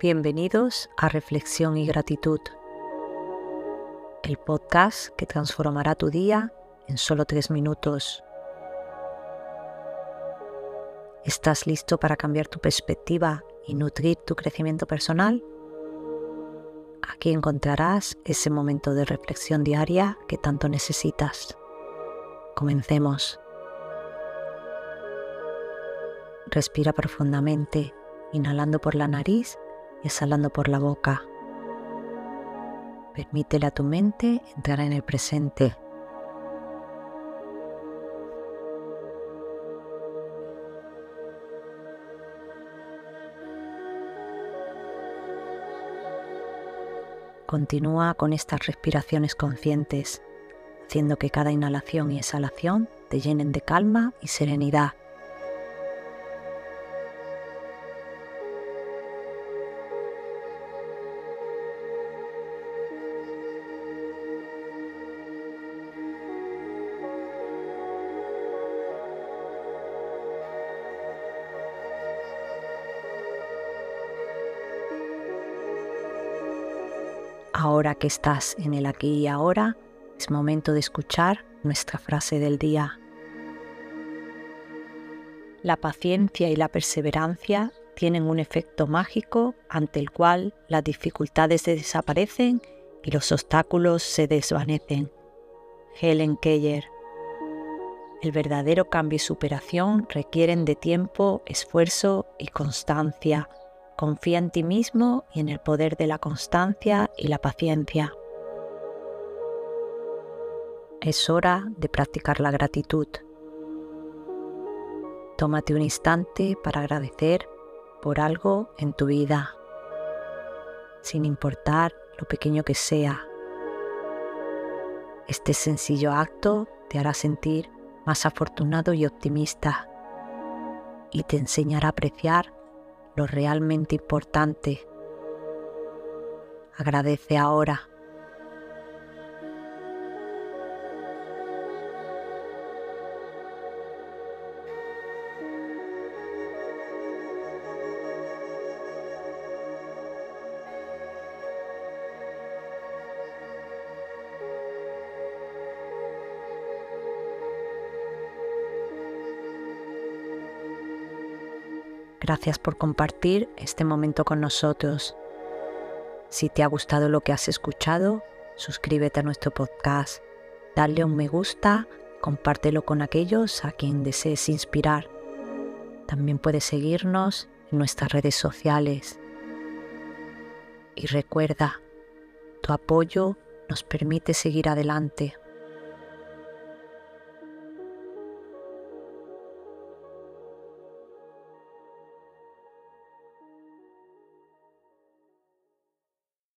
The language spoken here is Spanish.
Bienvenidos a Reflexión y Gratitud, el podcast que transformará tu día en solo tres minutos. ¿Estás listo para cambiar tu perspectiva y nutrir tu crecimiento personal? Aquí encontrarás ese momento de reflexión diaria que tanto necesitas. Comencemos. Respira profundamente, inhalando por la nariz exhalando por la boca. Permítele a tu mente entrar en el presente. Continúa con estas respiraciones conscientes, haciendo que cada inhalación y exhalación te llenen de calma y serenidad. Ahora que estás en el aquí y ahora, es momento de escuchar nuestra frase del día. La paciencia y la perseverancia tienen un efecto mágico ante el cual las dificultades desaparecen y los obstáculos se desvanecen. Helen Keller. El verdadero cambio y superación requieren de tiempo, esfuerzo y constancia Confía en ti mismo y en el poder de la constancia y la paciencia. Es hora de practicar la gratitud. Tómate un instante para agradecer por algo en tu vida, sin importar lo pequeño que sea. Este sencillo acto te hará sentir más afortunado y optimista y te enseñará a apreciar lo realmente importante. Agradece ahora. Gracias por compartir este momento con nosotros. Si te ha gustado lo que has escuchado, suscríbete a nuestro podcast, dale un me gusta, compártelo con aquellos a quien desees inspirar. También puedes seguirnos en nuestras redes sociales. Y recuerda, tu apoyo nos permite seguir adelante.